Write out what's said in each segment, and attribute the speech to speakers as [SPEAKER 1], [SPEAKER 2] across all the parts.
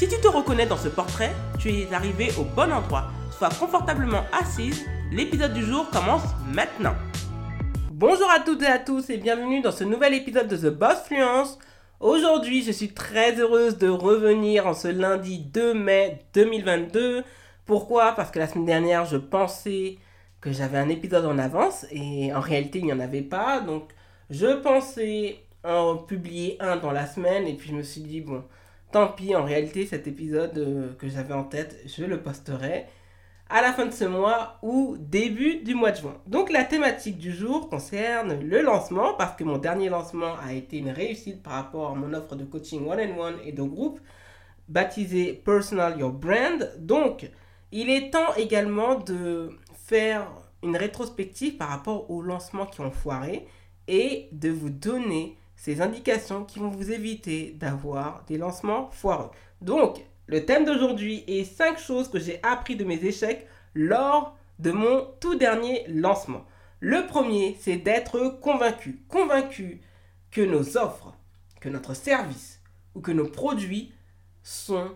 [SPEAKER 1] Si tu te reconnais dans ce portrait, tu es arrivé au bon endroit. Sois confortablement assise, l'épisode du jour commence maintenant. Bonjour à toutes et à tous et bienvenue dans ce nouvel épisode de The Boss Fluence. Aujourd'hui, je suis très heureuse de revenir en ce lundi 2 mai 2022. Pourquoi? Parce que la semaine dernière, je pensais que j'avais un épisode en avance et en réalité il n'y en avait pas. Donc je pensais en publier un dans la semaine et puis je me suis dit bon tant pis en réalité cet épisode euh, que j'avais en tête je le posterai à la fin de ce mois ou début du mois de juin. Donc la thématique du jour concerne le lancement parce que mon dernier lancement a été une réussite par rapport à mon offre de coaching one-on-one et de groupe baptisé Personal Your Brand. Donc il est temps également de faire une rétrospective par rapport aux lancements qui ont foiré et de vous donner ces indications qui vont vous éviter d'avoir des lancements foireux. Donc, le thème d'aujourd'hui est 5 choses que j'ai appris de mes échecs lors de mon tout dernier lancement. Le premier, c'est d'être convaincu. Convaincu que nos offres, que notre service ou que nos produits sont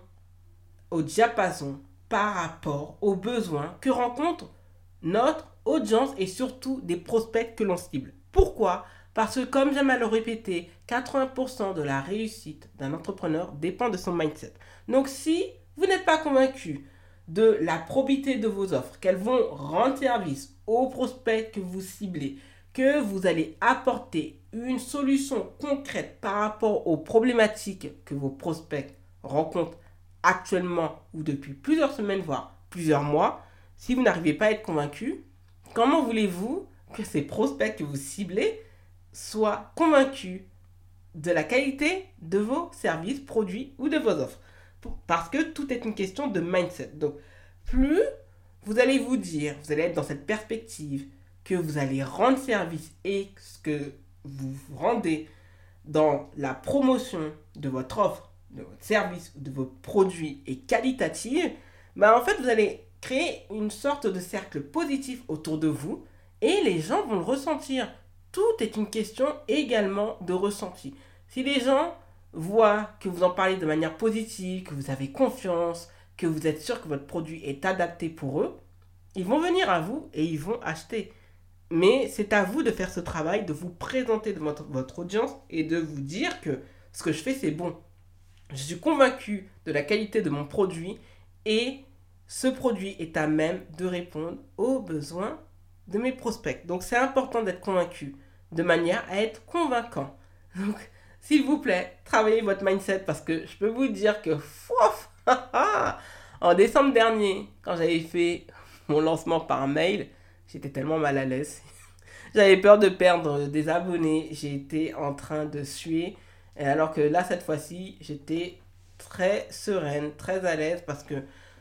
[SPEAKER 1] au diapason par rapport aux besoins que rencontrent notre audience et surtout des prospects que l'on cible. Pourquoi Parce que comme j'aime à le répéter, 80% de la réussite d'un entrepreneur dépend de son mindset. Donc si vous n'êtes pas convaincu de la probité de vos offres, qu'elles vont rendre service aux prospects que vous ciblez, que vous allez apporter une solution concrète par rapport aux problématiques que vos prospects rencontrent actuellement ou depuis plusieurs semaines, voire plusieurs mois, si vous n'arrivez pas à être convaincu, comment voulez-vous que ces prospects que vous ciblez soient convaincus de la qualité de vos services, produits ou de vos offres Parce que tout est une question de mindset. Donc, plus vous allez vous dire, vous allez être dans cette perspective que vous allez rendre service et ce que vous rendez dans la promotion de votre offre, de votre service ou de vos produits est qualitative, bah en fait vous allez créer une sorte de cercle positif autour de vous et les gens vont le ressentir. Tout est une question également de ressenti. Si les gens voient que vous en parlez de manière positive, que vous avez confiance, que vous êtes sûr que votre produit est adapté pour eux, ils vont venir à vous et ils vont acheter. Mais c'est à vous de faire ce travail, de vous présenter devant votre, audience et de vous dire que ce que je fais, c'est bon. Je suis convaincu de la qualité de mon produit et ce produit est à même de répondre aux besoins de mes prospects. Donc c'est important d'être convaincu de manière à être convaincant. Donc s'il vous plaît, travaillez votre mindset parce que je peux vous dire que en décembre dernier, quand j'avais fait mon lancement par mail, j'étais tellement mal à l'aise. J'avais peur de perdre des abonnés, j'étais en train de suer. alors que là, cette fois-ci, j'étais très sereine, très à l'aise parce que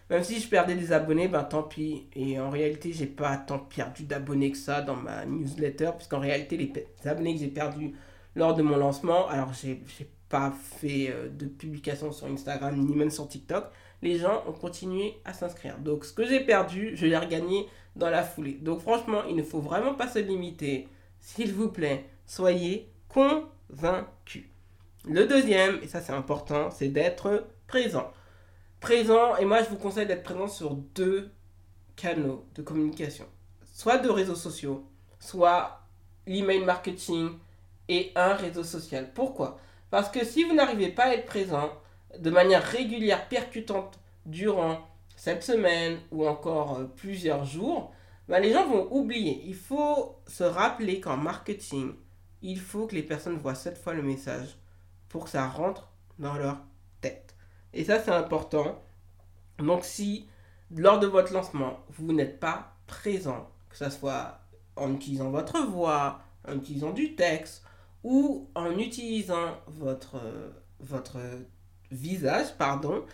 [SPEAKER 1] même si je perdais des abonnés, ben tant pis. Et en réalité, j'ai pas tant perdu d'abonnés que ça dans ma newsletter, puisqu'en réalité, les, abonnés que j'ai perdus lors de mon lancement, alors j'ai pas fait euh, de publication sur Instagram ni même sur TikTok, les gens ont continué à s'inscrire. Donc ce que j'ai perdu, je l'ai regagné dans la foulée. Donc franchement, il ne faut vraiment pas se limiter. S'il vous plaît, soyez convaincus. Le deuxième, et ça c'est important, c'est d'être présent présent, et moi je vous conseille d'être présent sur deux canaux de communication. Soit deux réseaux sociaux, soit l'email marketing et un réseau social. Pourquoi? Parce que si vous n'arrivez pas à être présent de manière régulière, percutante durant cette semaine ou encore euh, plusieurs jours, ben, les gens vont oublier. Il faut se rappeler qu'en marketing, il faut que les personnes voient cette fois le message pour que ça rentre dans leur. Et ça, c'est important. Donc, si lors de votre lancement, vous n'êtes pas présent, que ce soit en utilisant votre voix, en utilisant du texte ou en utilisant votre, votre visage, pardon,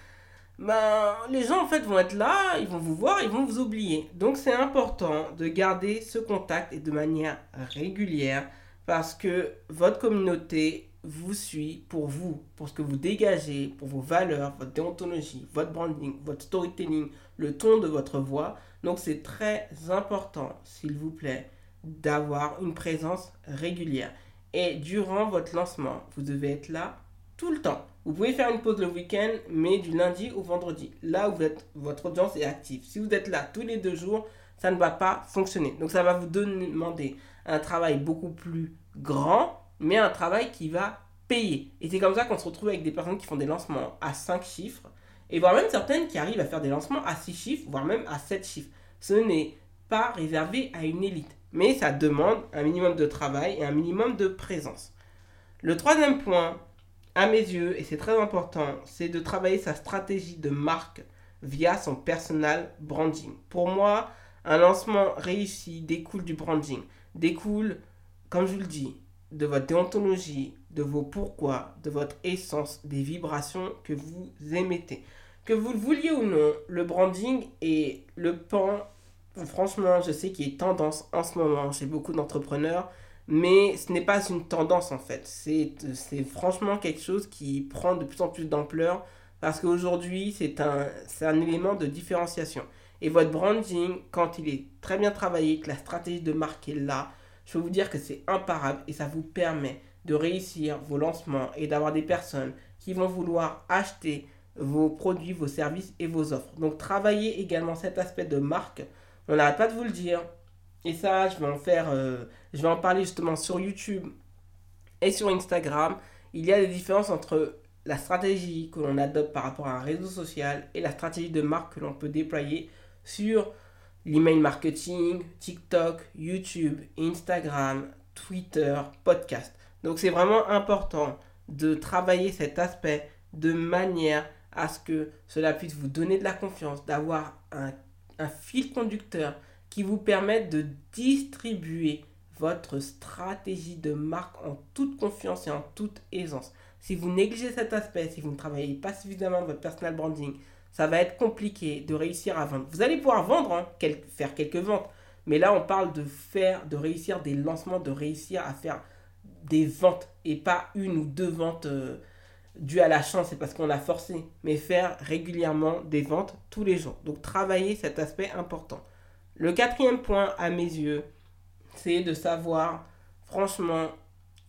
[SPEAKER 1] ben, les gens en fait vont être là, ils vont vous voir, ils vont vous oublier. Donc c'est important de garder ce contact et de manière régulière parce que votre communauté vous suit pour vous, pour ce que vous dégagez, pour vos valeurs, votre déontologie, votre branding, votre storytelling, le ton de votre voix. Donc c'est très important, s'il vous plaît, d'avoir une présence régulière. Et durant votre lancement, vous devez être là tout le temps. Vous pouvez faire une pause le week-end, mais du lundi au vendredi, là où votre audience est active. Si vous êtes là tous les deux jours, ça ne va pas fonctionner. Donc ça va vous demander un travail beaucoup plus grand, mais un travail qui va payer. Et c'est comme ça qu'on se retrouve avec des personnes qui font des lancements à 5 chiffres, et voire même certaines qui arrivent à faire des lancements à 6 chiffres, voire même à 7 chiffres. Ce n'est pas réservé à une élite, mais ça demande un minimum de travail et un minimum de présence. Le troisième point, à mes yeux, et c'est très important, c'est de travailler sa stratégie de marque via son personal branding. Pour moi, un lancement réussi découle du branding, découle, comme je vous le dis, de votre déontologie, de vos pourquoi, de votre essence, des vibrations que vous émettez. Que vous le vouliez ou non, le branding est le pan, franchement, je sais qu'il est tendance en ce moment chez beaucoup d'entrepreneurs mais ce n'est pas une tendance en fait. C'est franchement quelque chose qui prend de plus en plus d'ampleur parce qu'aujourd'hui, c'est un, un élément de différenciation. Et votre branding, quand il est très bien travaillé, que la stratégie de marque est là, je peux vous dire que c'est imparable et ça vous permet de réussir vos lancements et d'avoir des personnes qui vont vouloir acheter vos produits, vos services et vos offres. Donc travaillez également cet aspect de marque. On n'arrête pas de vous le dire. Et ça, je vais en faire, euh, je vais en parler justement sur YouTube et sur Instagram. Il y a des différences entre la stratégie que l'on adopte par rapport à un réseau social et la stratégie de marque que l'on peut déployer sur l'email marketing, TikTok, YouTube, Instagram, Twitter, podcast. Donc c'est vraiment important de travailler cet aspect de manière à ce que cela puisse vous donner de la confiance, d'avoir un, fil conducteur qui vous permettent de distribuer votre stratégie de marque en toute confiance et en toute aisance. Si vous négligez cet aspect, si vous ne travaillez pas suffisamment votre personal branding, ça va être compliqué de réussir à vendre. Vous allez pouvoir vendre, hein, faire quelques ventes, mais là on parle de faire, de réussir des lancements, de réussir à faire des ventes et pas une ou deux ventes euh, dues à la chance, c'est parce qu'on a forcé, mais faire régulièrement des ventes tous les jours. Donc travailler cet aspect important. Le quatrième point à mes yeux, c'est de savoir franchement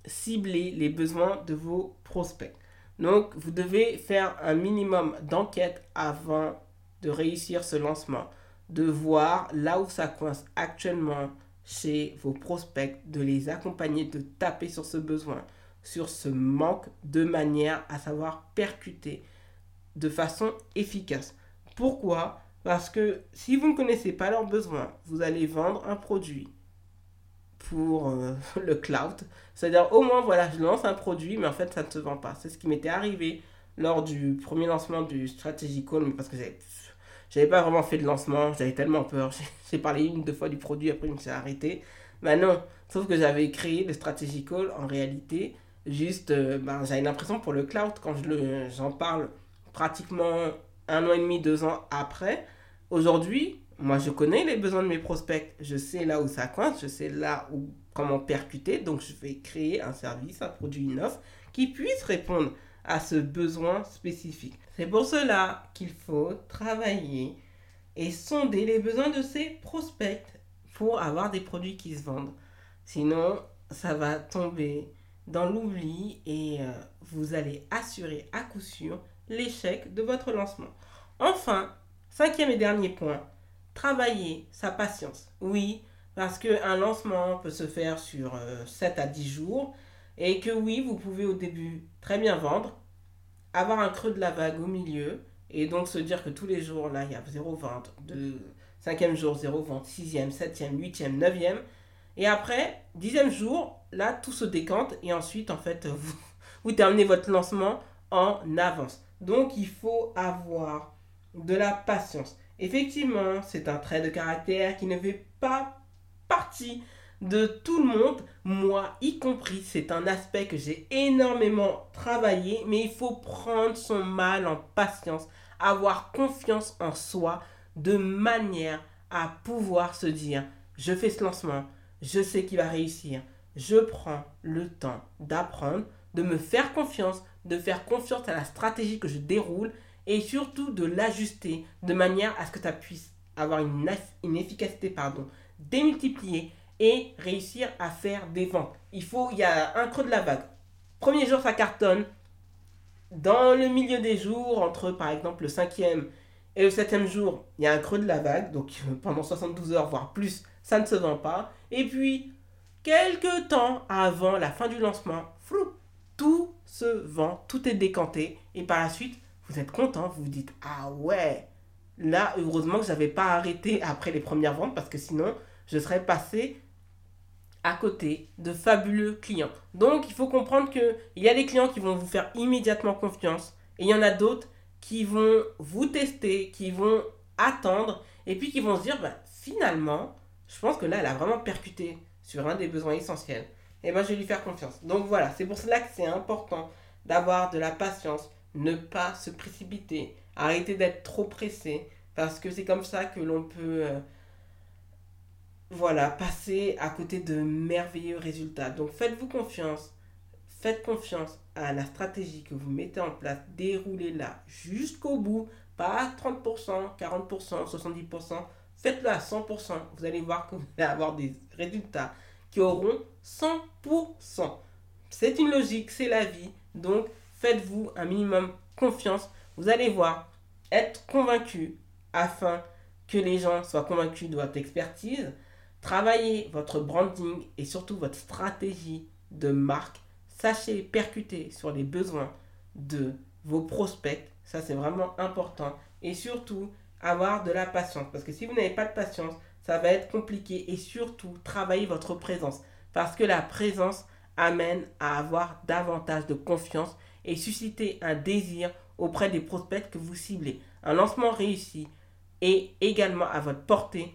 [SPEAKER 1] cibler les besoins de vos prospects. Donc, vous devez faire un minimum d'enquête avant de réussir ce lancement, de voir là où ça coince actuellement chez vos prospects, de les accompagner, de taper sur ce besoin, sur ce manque, de manière à savoir percuter de façon efficace. Pourquoi? Parce que si vous ne connaissez pas leurs besoins, vous allez vendre un produit pour euh, le cloud. C'est-à-dire, au moins, voilà, je lance un produit, mais en fait, ça ne se vend pas. C'est ce qui m'était arrivé lors du premier lancement du Strategy Call, mais parce que j'avais pas vraiment fait de lancement, j'avais tellement peur. J'ai parlé une, deux fois du produit, après, je me suis arrêté. Mais non, sauf que j'avais créé le Strategy Call en réalité. Juste, euh, ben, j'avais l'impression pour le cloud, quand j'en parle pratiquement un an et demi, deux ans après, aujourd'hui, moi je connais les besoins de mes prospects, je sais là où ça coince, je sais là où comment percuter, donc je vais créer un service, un produit, une offre qui puisse répondre à ce besoin spécifique. C'est pour cela qu'il faut travailler et sonder les besoins de ses prospects pour avoir des produits qui se vendent. Sinon, ça va tomber dans l'oubli et euh, vous allez assurer à coup sûr l'échec de votre lancement. Enfin, cinquième et dernier point, travailler sa patience. Oui, parce qu'un lancement peut se faire sur 7 euh, à 10 jours et que oui, vous pouvez au début très bien vendre, avoir un creux de la vague au milieu et donc se dire que tous les jours, là, il y a 0 vente, de 5e jour, 0 vente, 6e, 7e, 8e, 9e. Et après, 10e jour, là, tout se décante et ensuite, en fait, vous, vous terminez votre lancement en avance. Donc il faut avoir de la patience. Effectivement, c'est un trait de caractère qui ne fait pas partie de tout le monde, moi y compris. C'est un aspect que j'ai énormément travaillé, mais il faut prendre son mal en patience, avoir confiance en soi de manière à pouvoir se dire, je fais ce lancement, je sais qu'il va réussir, je prends le temps d'apprendre, de me faire confiance, de faire confiance à la stratégie que je déroule et surtout de l'ajuster de manière à ce que ça puisse avoir une, efficacité pardon, démultipliée et réussir à faire des ventes. Il faut, il y a un creux de la vague. Premier jour, ça cartonne. Dans le milieu des jours, entre par exemple le cinquième et le septième jour, il y a un creux de la vague. Donc pendant 72 heures, voire plus, ça ne se vend pas. Et puis, quelques temps avant la fin du lancement, flou, tout se vend, tout est décanté. Et par la suite, vous êtes content, vous vous dites, ah ouais, là, heureusement que je n'avais pas arrêté après les premières ventes parce que sinon, je serais passé à côté de fabuleux clients. Donc, il faut comprendre qu'il y a des clients qui vont vous faire immédiatement confiance et il y en a d'autres qui vont vous tester, qui vont attendre et puis qui vont se dire bah, finalement, je pense que là, elle a vraiment percuté sur un des besoins essentiels. Et ben, je vais lui faire confiance. Donc voilà, c'est pour cela que c'est important d'avoir de la patience, ne pas se précipiter, arrêter d'être trop pressé, parce que c'est comme ça que l'on peut euh, voilà, passer à côté de merveilleux résultats. Donc faites-vous confiance, faites confiance à la stratégie que vous mettez en place, déroulez-la jusqu'au bout, pas 30%, 40%, 70%, faites-le à 100%. Vous allez voir que vous allez avoir des résultats qui auront 100%. C'est une logique, c'est la vie. Donc faites-vous un minimum confiance. Vous allez voir, être convaincu afin que les gens soient convaincus de votre expertise Travaillez votre branding et surtout votre stratégie de marque. Sachez percuter sur les besoins de vos prospects. Ça, c'est vraiment important. Et surtout, avoir de la patience. Parce que si vous n'avez pas de patience, ça va être compliqué. Et surtout, travaillez votre présence. Parce que la présence amène à avoir davantage de confiance et susciter un désir auprès des prospects que vous ciblez. Un lancement réussi est également à votre portée.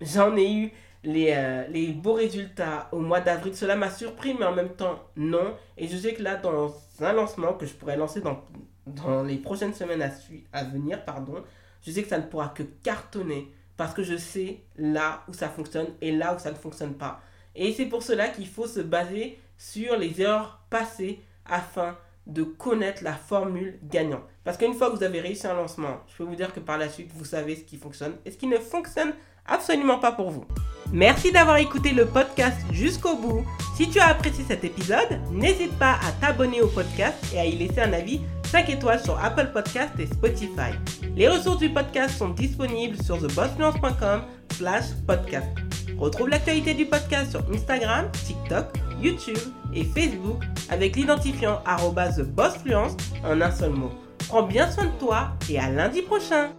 [SPEAKER 1] J'en ai eu euh, les, beaux résultats au mois d'avril. Cela m'a surpris, mais en même temps, non. Et je sais que là, dans un lancement que je pourrais lancer dans, dans les prochaines semaines à, à venir, pardon, je sais que ça ne pourra que cartonner parce que je sais là où ça fonctionne et là où ça ne fonctionne pas. Et c'est pour cela qu'il faut se baser sur les erreurs passées afin de connaître la formule gagnante. Parce qu'une fois que vous avez réussi un lancement, je peux vous dire que par la suite, vous savez ce qui fonctionne et ce qui ne fonctionne absolument pas pour vous. Merci d'avoir écouté le podcast jusqu'au bout. Si tu as apprécié cet épisode, n'hésite pas à t'abonner au podcast et à y laisser un avis 5 étoiles sur Apple Podcast et Spotify. Les ressources du podcast sont disponibles sur thebossfluence.com slash podcast. Retrouve l'actualité du podcast sur Instagram, TikTok, YouTube et Facebook avec l'identifiant TheBossFluence en un seul mot. Prends bien soin de toi et à lundi prochain